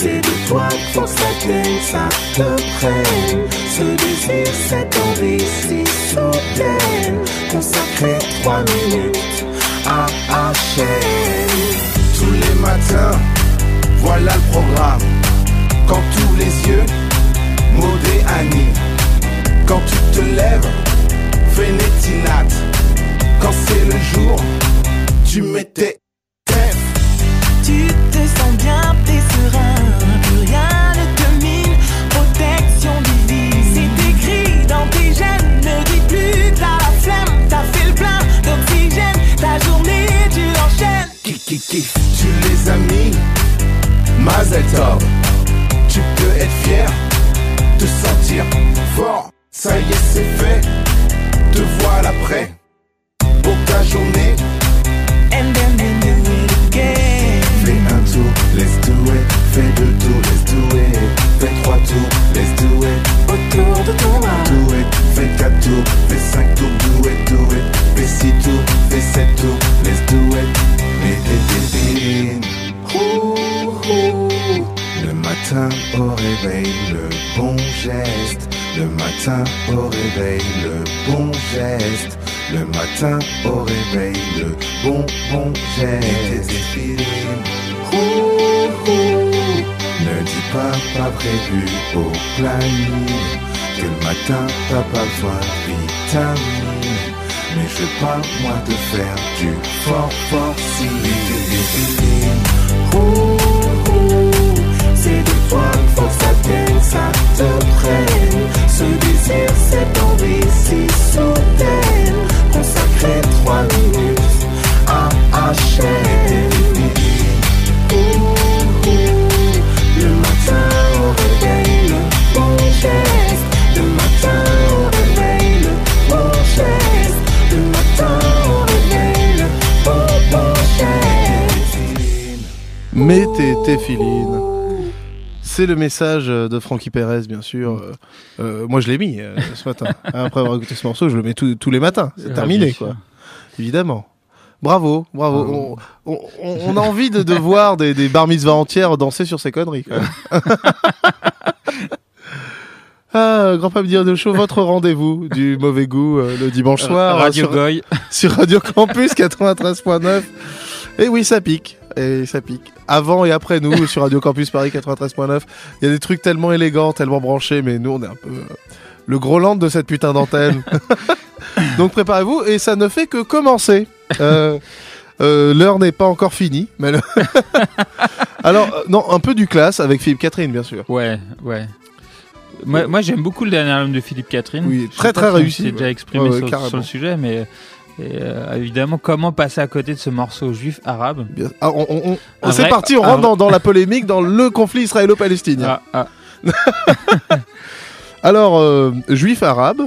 C'est de toi faut que ça vienne, ça te prenne. Ce désir, cette envie si soudaine. Consacrer trois minutes à Hachem. Tous les matins, voilà le programme. Quand tous les yeux, Maudé Annie. Quand tu te lèves, Vénétinate. Quand c'est le jour, tu mets tes têtes. Tu te sens bien, t'es serein, rien ne te mine. Protection divine, c'est écrit dans tes gènes. Ne dis plus t'as la flemme, t'as fait le plein d'oxygène. Ta journée, tu l'enchaînes. Kikiki, tu les as mis, Mazel tu peux être fier, te sentir fort. Ça y est, c'est fait. Te voilà prêt pour ta journée. And then we do it again. Fais un tour, let's do it. Fais deux tours, let's do it. Fais trois tours, let's do it. Autour de toi. Do it. Fais quatre tours, fais cinq tours, do it, do it. Fais six le bon geste. Le matin au réveil, le bon geste. Le matin au réveil, le bon bon geste. Ouh, ouh. Ne dis pas pas prévu au planning. Que le matin t'as pas besoin de. Mais je pas moi te faire du fort fort si Ouh, ouh. C'est de toi qu'il ça te prenne? Ce désir, cette envie si soudaine. Consacrer trois minutes à ouh. Le matin au réveil, le bon geste. Le matin au réveil, le bon geste. Le matin au réveil, le bon geste. Mets tes téfilines. C'est le message de Frankie Perez, bien sûr. Euh, euh, moi, je l'ai mis euh, ce matin. Après avoir écouté ce morceau, je le mets tous- tous les matins. C'est terminé, quoi. Évidemment. Bravo, bravo. On, on- on- on a envie de, de voir des, des bar mitzvahs entières danser sur ces conneries. Quoi. ah, grand pape dire de chaud, votre rendez-vous du mauvais goût euh, le dimanche Euh, soir. Radio sur, Goy. Sur Radio Campus 93.9. Et oui, ça pique. Et ça pique. Avant et après nous, sur Radio Campus Paris 93.9, il y a des trucs tellement élégants, tellement branchés, mais nous, on est un peu euh, le gros land de cette putain d'antenne. Donc préparez-vous, et ça ne fait que commencer. Euh, euh, L'heure n'est pas encore finie. Mais le- Alors, euh, non, un peu du classe avec Philippe Catherine, bien sûr. Ouais, ouais. Moi, moi j'aime beaucoup le dernier album de Philippe Catherine. Oui, très, très si réussi, s'est ouais. déjà exprimé Ouais, ouais, sur, carrément. sur le sujet, mais et, euh, évidemment, comment passer à côté de ce morceau juif arabe Ah, on, on- on- Un c'est parti, on rentre dans, dans la polémique, dans le conflit israélo-palestinien. Ah, ah. Alors, euh, juif arabe,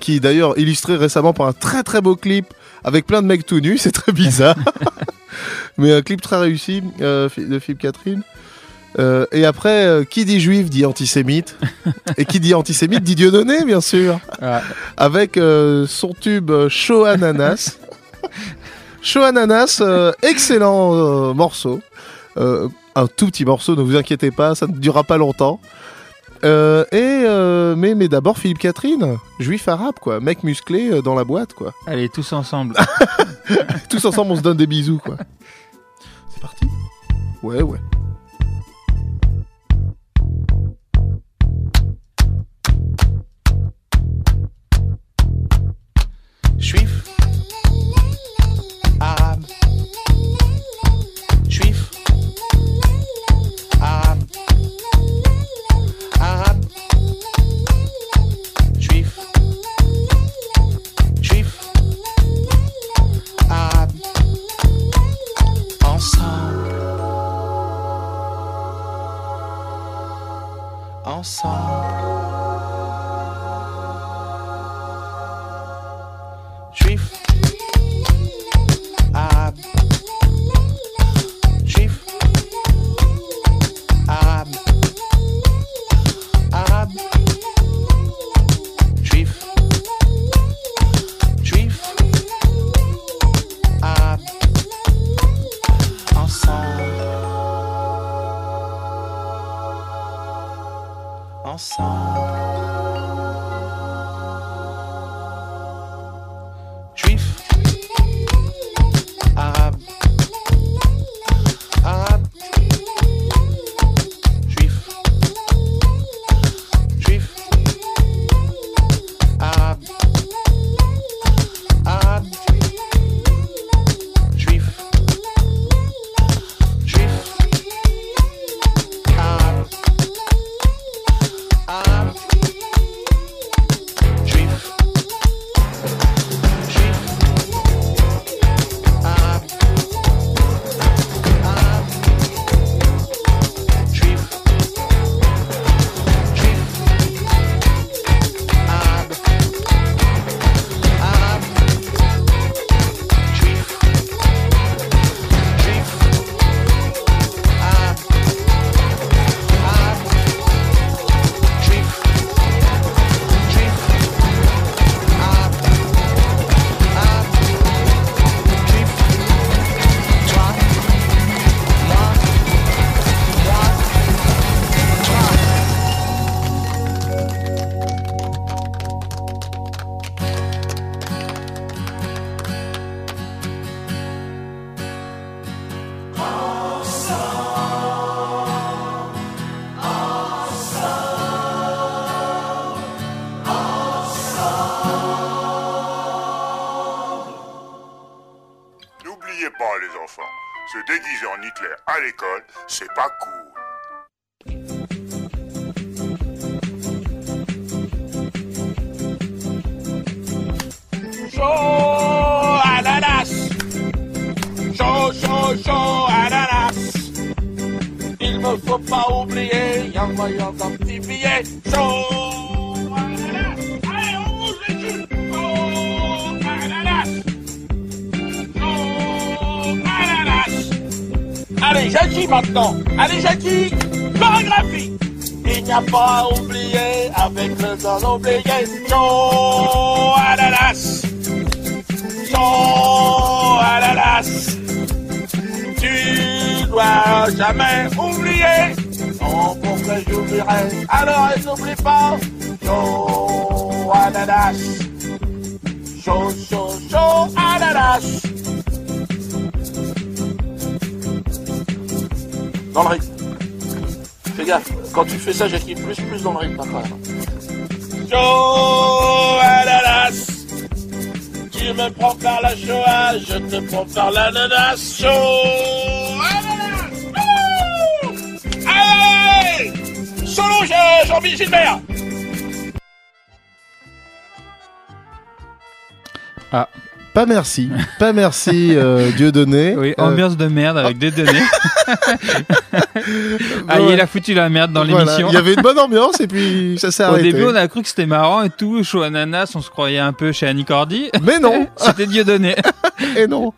qui est d'ailleurs illustré récemment par un très très beau clip avec plein de mecs tout nus, c'est très bizarre. Mais un clip très réussi euh, de Philippe Catherine. Euh, et après, euh, qui dit juif dit antisémite. et qui dit antisémite dit Dieudonné, bien sûr. Ouais. Avec euh, son tube Chaud Ananas. Chaud Ananas, excellent morceau. Un tout petit morceau, ne vous inquiétez pas, ça ne durera pas longtemps. Euh, et euh, mais mais d'abord Philippe Catherine, juif arabe quoi, mec musclé euh, dans la boîte quoi. Allez, tous ensemble. Tous ensemble on se donne des bisous quoi. C'est parti? Ouais ouais. Juif, arabe, juif, arabe, arabe, juif, juif, arabe, ensemble, ensemble, à l'école, c'est pas cool. Chaud ananas. Chaud, chaud, chaud ananas. Il me faut pas oublier, y'a moyen d'un petit billet. Chaud Allez, Jackie maintenant. Allez, Jackie. Chorégraphie. Il n'y a pas à oublier avec le temps oublié Chaud ananas Chaud ananas Tu dois jamais oublier. Non, pourquoi j'oublierais Alors n'oublie pas. Chaud ananas Chaud, chaud, chaud ananas Dans le rythme Fais gaffe, quand tu fais ça, j'active plus plus dans le rythme après. Chaud ananas Tu me prends par la Shoah, je te prends par l'ananas ananas Wouh Allez Solo Jean- Jean-Michel Gilbert Ah. Pas merci. Pas merci, euh, Dieu donné. Oui, ambiance de merde avec des données. ah, il a foutu la merde dans l'émission. Il y avait une bonne ambiance et puis ça s'est Au arrêté. début, on a cru que c'était marrant et tout. Chaud ananas, on se croyait un peu chez Annie Cordy. Mais non C'était Dieudonné. et non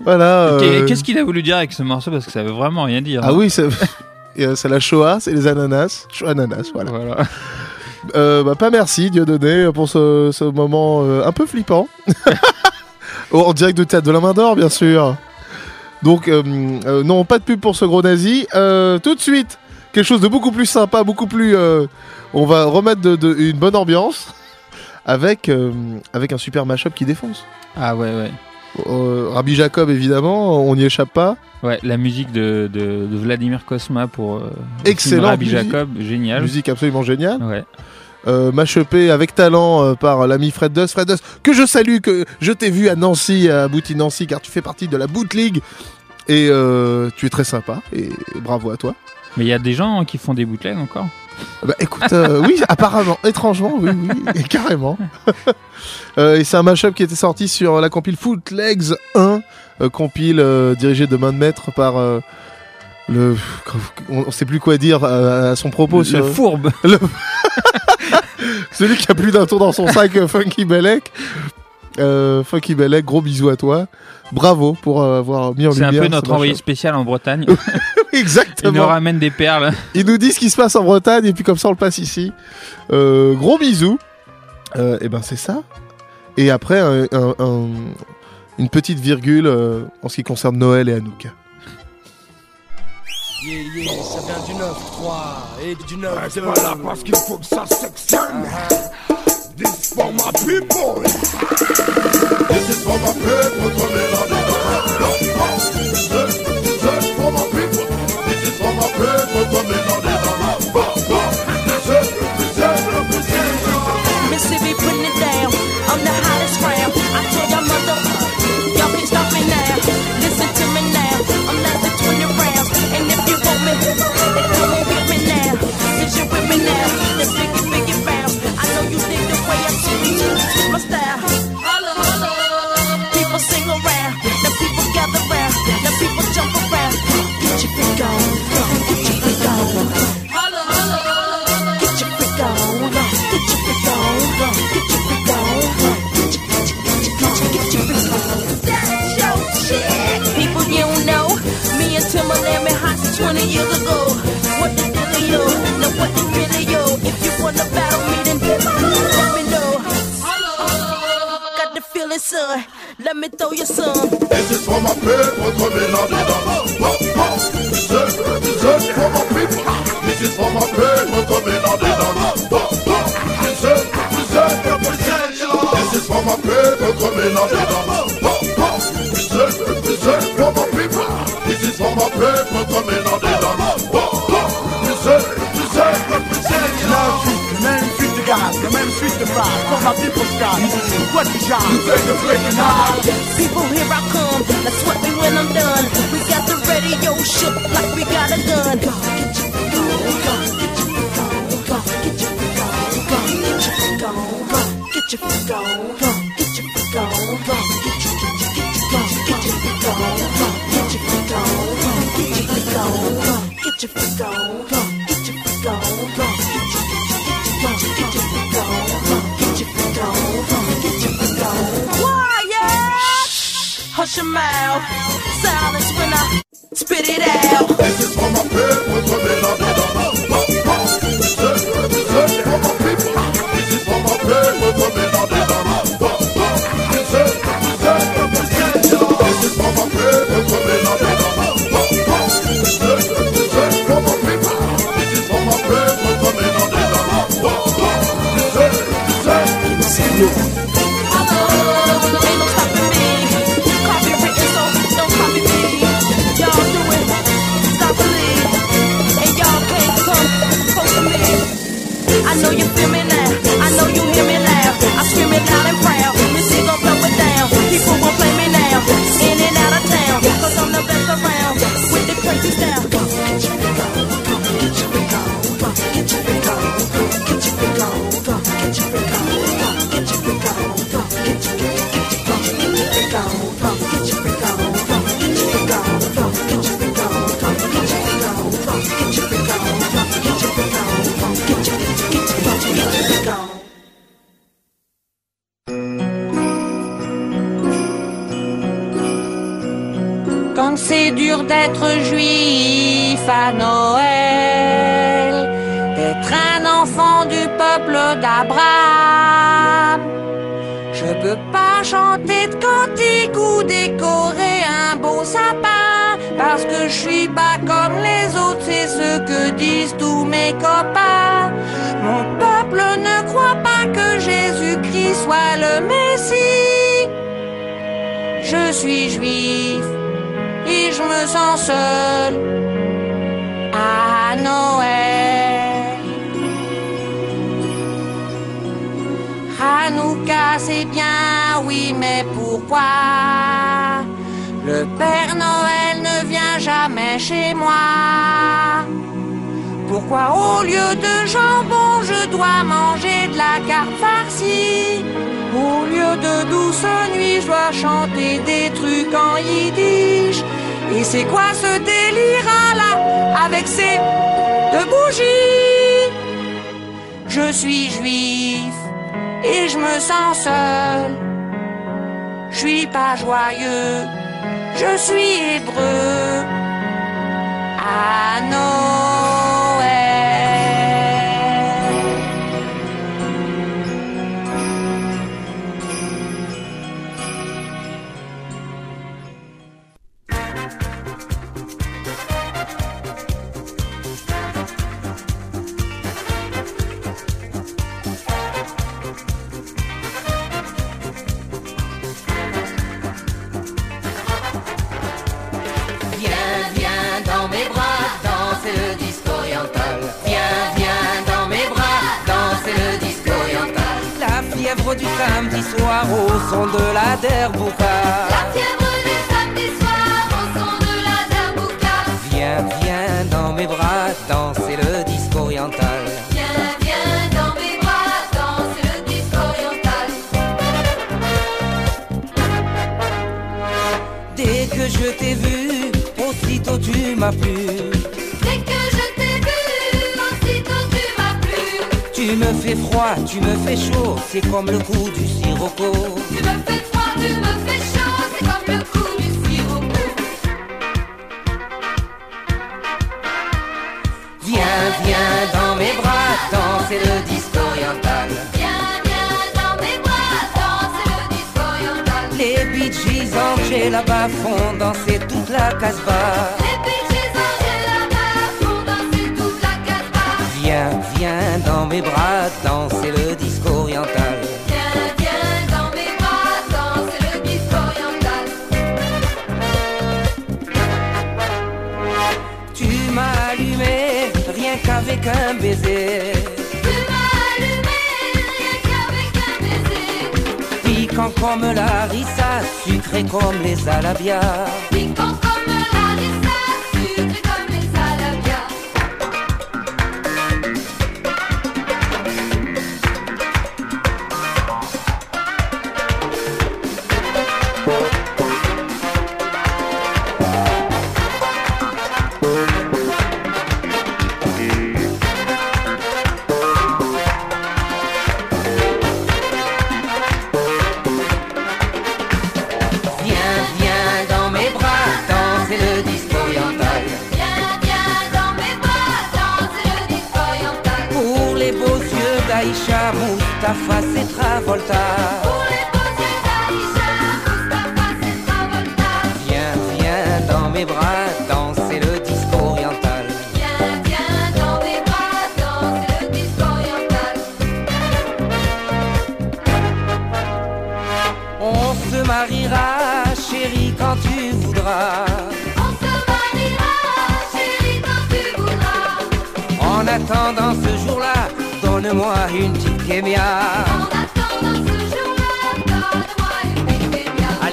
Voilà. Qu'est- euh, Qu'est-ce qu'il a voulu dire avec ce morceau Parce que ça veut vraiment rien dire. Ah hein. oui, c'est euh, la Shoah, c'est les ananas. Shoah ananas, voilà. Voilà. Euh, bah, pas merci, Dieudonné, pour ce, ce moment euh, un peu flippant. Oh, en direct de Théâtre de la Main d'Or, bien sûr. Donc, euh, euh, non, pas de pub pour ce gros nazi. Euh, tout de suite, quelque chose de beaucoup plus sympa, beaucoup plus... on va remettre de, de- une bonne ambiance avec, avec un super mashup qui défonce. Ah ouais, ouais. Rabbi Jacob, évidemment, on n'y échappe pas. Ouais, la musique de, Vladimir Kosma pour le Excellent. Rabbi musique. Jacob, génial. Musique absolument géniale. Ouais. Euh, mashupé avec talent euh, par l'ami Fred Dust. Fred Dust, que je salue, que je t'ai vu à Nancy, à Bouti Nancy, car tu fais partie de la Boot League. Et euh, tu es très sympa, et bravo à toi. Mais il y a des gens qui font des bootlegs encore. Bah écoute, euh, oui, apparemment, étrangement, oui, oui, et carrément. Euh, et c'est un mashup qui était sorti sur la compile Footlegs 1, euh, compile dirigée de main de maître par le. On, on sait plus quoi dire à, son propos. Le sur- fourbe. Le- Celui qui a plus d'un tour dans son sac, euh, Funky Belek. Euh, Funky Belek, gros bisous à toi. Bravo pour euh, avoir mis en C'est un lumière. peu notre envoyé spécial en Bretagne. Exactement. Il nous ramène des perles. Il nous dit ce qui se passe en Bretagne et puis comme ça on le passe ici. Euh, gros bisous. Euh, et ben c'est ça. Et après un- un- un- une petite virgule en ce qui concerne Noël et Hanouka. Yeah, yeah, ça vient du 9-3 et du 9 C'est pas là parce qu'il faut que ça sectionne. This for my people. This is for my people. Le Père Noël ne vient jamais chez moi. Pourquoi au lieu de jambon, je dois manger de la carte farcie? Au lieu de douce nuit, je dois chanter des trucs en yiddish. Et c'est quoi ce délire là avec ces deux bougies? Je suis juif et je me sens seul. Je suis pas joyeux je suis hébreu. Ah non. du samedi soir au son de la derbouka. La fièvre du samedi soir au son de la derbouka. Viens, viens dans mes bras, danser le disque oriental. Viens, viens dans mes bras, danser le disque oriental. Dès que je t'ai vu, aussitôt tu m'as plu. fais froid, tu me fais chaud, c'est comme le coup du sirocco. Tu me fais froid, tu me fais chaud, c'est comme le coup du sirocco. Viens, viens dans mes bras, danser le disco oriental. Viens, viens dans mes bras, danser le disco oriental. Les bitches en là-bas font danser toute la casbah. Comme la harissa, sucré comme les alabias.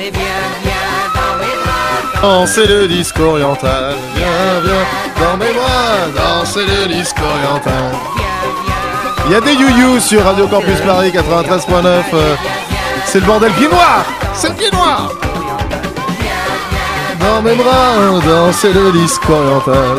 Allez, viens, viens dans mes bras. Danser le disco oriental. Viens, viens, dans mes bras, danser le disco oriental. Il y a des you sur Radio Campus Paris 93.9. euh, c'est le bordel pied noir C'est le pied noir Dans mes bras, danser le disco oriental.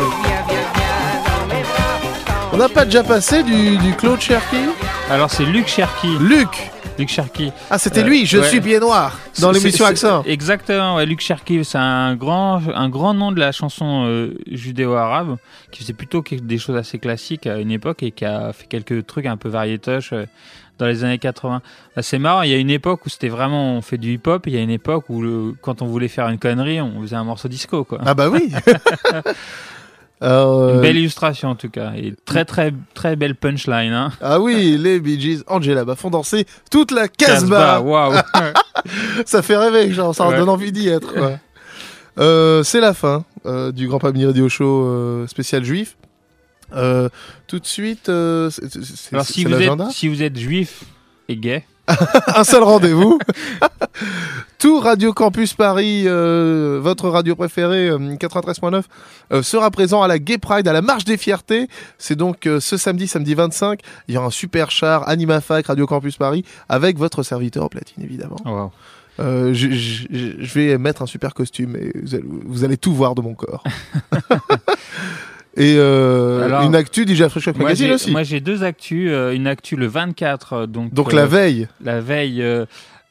On n'a pas déjà passé du, du Claude Cherky Alors c'est Luc Cherky. Luc Luc Cherky. Ah, c'était lui, Je suis pied noir, dans l'émission Accent. Exactement, ouais, Luc Cherky, c'est un grand, un grand nom de la chanson euh, judéo-arabe, qui faisait plutôt des choses assez classiques à une époque et qui a fait quelques trucs un peu variétoches euh, dans les années 80. Ah, C'est marrant, il y a une époque où c'était vraiment, on fait du hip-hop, il y a une époque où le- quand on voulait faire une connerie, on faisait un morceau disco, quoi. Ah bah oui euh, Une belle illustration en tout cas, et très très très belle punchline. Hein. Ah oui, les Bee Gees, Angela bah font danser toute la Casbah. Waouh. ça fait rêver, genre, ça en donne envie d'y être. Euh, c'est la fin euh, du Grand Pamir Radio Show spécial juif. Tout de suite, c'est- Alors si vous, êtes, si vous êtes juif et gay, Un seul rendez-vous. Tout Radio Campus Paris, euh, votre radio préférée, euh, 93.9, euh, sera présent à la Gay Pride, à la Marche des Fiertés. C'est donc euh, ce samedi, samedi 25. Il y aura un super char Animafac Radio Campus Paris avec votre serviteur au platine, évidemment. Wow. Euh, je, je- je- je vais mettre un super costume et vous allez, vous allez tout voir de mon corps. et euh, Alors, une actu DJ Fresh moi Magazine aussi. moi j'ai deux actus, euh, une actu le 24, euh, donc Donc euh, la veille. la veille euh,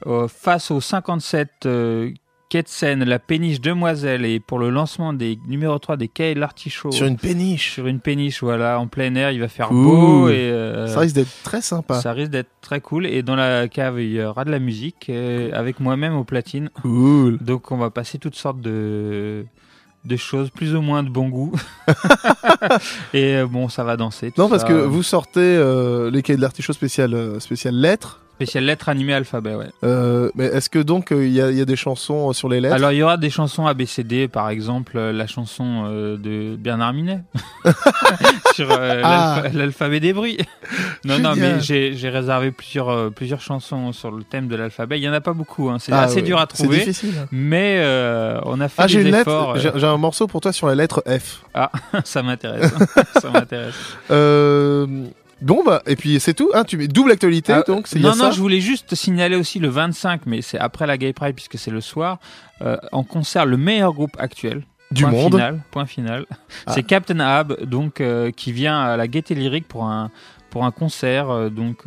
euh, face au 57 euh, quai de Seine, la péniche Demoiselle et pour le lancement des numéro 3 des quais et l'artichaut. Sur une péniche. Sur une péniche, voilà, en plein air, il va faire beau et euh, Ça risque d'être très sympa. Ça risque d'être très cool. Et dans la cave, il y aura de la musique euh, avec moi-même au platine. Cool. Donc on va passer toutes sortes de de choses plus ou moins de bon goût. et euh, bon, ça va danser. tout Non, parce ça. que vous sortez euh, les cahiers de l'artichaut spécial, euh, spécial lettres. Spécial lettres animées alphabet, ouais. Euh, mais est-ce que donc euh, il y, a, il y a des chansons euh, sur les lettres? Alors il y aura des chansons ABCD, par exemple la chanson euh, de Bernard Minet sur euh, Ah. l'alpha- l'alphabet des bruits. non, non, mais j'ai réservé plusieurs plusieurs chansons sur le thème de l'alphabet. Il y en a pas beaucoup, hein. c'est Ah assez dur à c'est trouver. difficile. Mais euh, on a fait Ah, des j'ai une lettre. efforts. J'ai j'ai un morceau pour toi sur la lettre F. Ah, ça m'intéresse. ça m'intéresse. Bon bah et puis c'est tout. Hein, tu mets double actualité Ah, donc. y a non, non, ça je voulais juste signaler aussi le 25, mais c'est après la Gay Pride puisque c'est le soir, euh, en concert le meilleur groupe actuel. Du point monde. Final, point final. Ah. C'est Captain Ahab, donc euh, qui vient à la Gaieté Lyrique pour un pour un concert. euh, donc,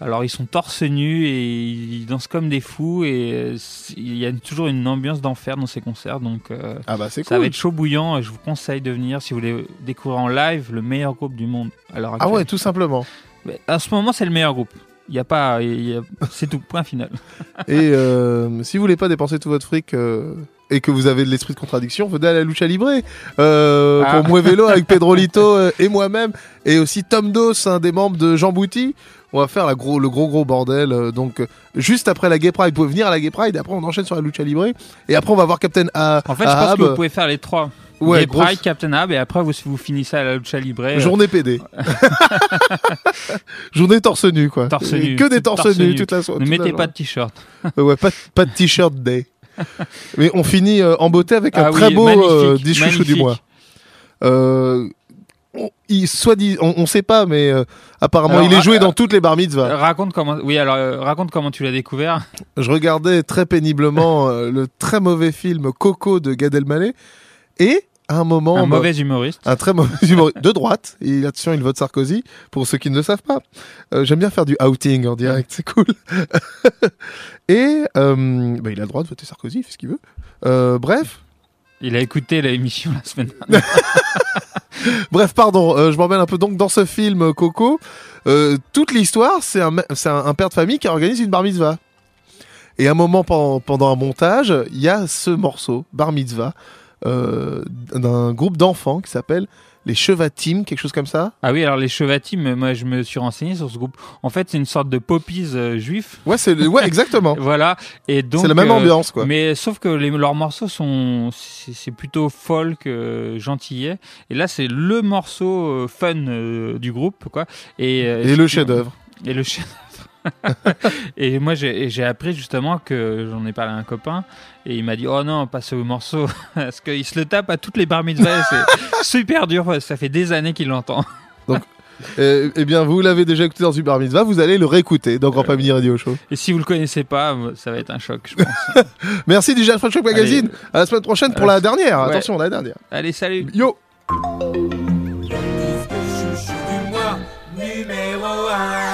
alors ils sont torse nus et ils dansent comme des fous et euh, il y a toujours une ambiance d'enfer dans ces concerts. Donc, euh, Ah bah c'est ça cool. va être chaud bouillant. Je vous conseille de venir si vous voulez découvrir en live le meilleur groupe du monde. à l'heure Ah ouais, tout simplement. Mais à ce moment, c'est le meilleur groupe. Il y a pas, il y a- c'est tout. Point final. Et euh, si vous voulez pas dépenser tout votre fric euh, et que vous avez de l'esprit de contradiction, venez à la Lucha Libre euh, Ah. pour Vélo avec Pedro Lito et moi-même et aussi Tom Dos, un des membres de Jean Bouty. On va faire la gros, le gros gros bordel. euh, donc euh, juste après la Gay Pride, vous pouvez venir à la Gay Pride et après on enchaîne sur la Lucha Libre et après on va voir Captain A. En fait, je pense que vous pouvez faire les trois. Ouais, Gay Pride, Captain Ab, et après vous, vous finissez à la Lucha Libre. Journée PD. Journée torse nu, quoi. Torse nu. Que des torse torse nus nu. toute la soirée. Ne mettez pas de t-shirt. Ouais, pas, de- pas de t-shirt day. Mais on finit euh, en beauté avec un Ah très beau euh, 10 chouchous du mois. Euh, on, il, soit dit, on, on sait pas, mais euh, apparemment Alors, il est joué euh, dans toutes les bar mitzvahs. Raconte comment. Oui, alors euh, raconte comment tu l'as découvert. Je regardais très péniblement euh, le très mauvais film Coco de Gad Elmaleh et à un moment Un bah, mauvais humoriste. un très mauvais humoriste de droite et attention il vote Sarkozy pour ceux qui ne le savent pas j'aime bien faire du outing en direct c'est cool et bah, il a le droit de voter Sarkozy il fait ce qu'il veut bref Il a écouté l'émission la semaine dernière. Bref, pardon, euh, je m'emmène un peu. Donc, dans ce film euh, Coco, euh, toute l'histoire, c'est un, père de famille qui organise une bar mitzvah. Et à un moment, pendant, un montage, il y a ce morceau, bar mitzvah, d'un groupe d'enfants qui s'appelle les Chevatim, quelque chose comme ça. Ah oui, alors les Chevatimes, moi je me suis renseigné sur ce groupe. En fait, c'est une sorte de poppies euh, juif. Ouais, c'est ouais, exactement. voilà. Et donc. C'est la même euh, ambiance, quoi. Mais sauf que les, leurs morceaux sont, c'est c'est plutôt folk, euh, gentillet. Et là, c'est le morceau euh, fun euh, du groupe, quoi. Et, euh, Et le chef-d'œuvre. Et le chef et moi, j'ai appris justement que j'en ai parlé à un copain et il m'a dit Oh non, pas ce morceau, parce qu'il se le tape à toutes les bar mitzvahs. C'est super dur, ça fait des années qu'il l'entend. Donc, eh, eh, bien, vous l'avez déjà écouté dans une bar mitzvah, vous allez le réécouter dans Grand Family Radio Show. Et si vous le connaissez pas, ça va être un choc, je pense. Merci DJ Alfred Choc Magazine. À la semaine prochaine pour la dernière. Ouais. Attention, la dernière. Allez, salut. Yo. numéro 1.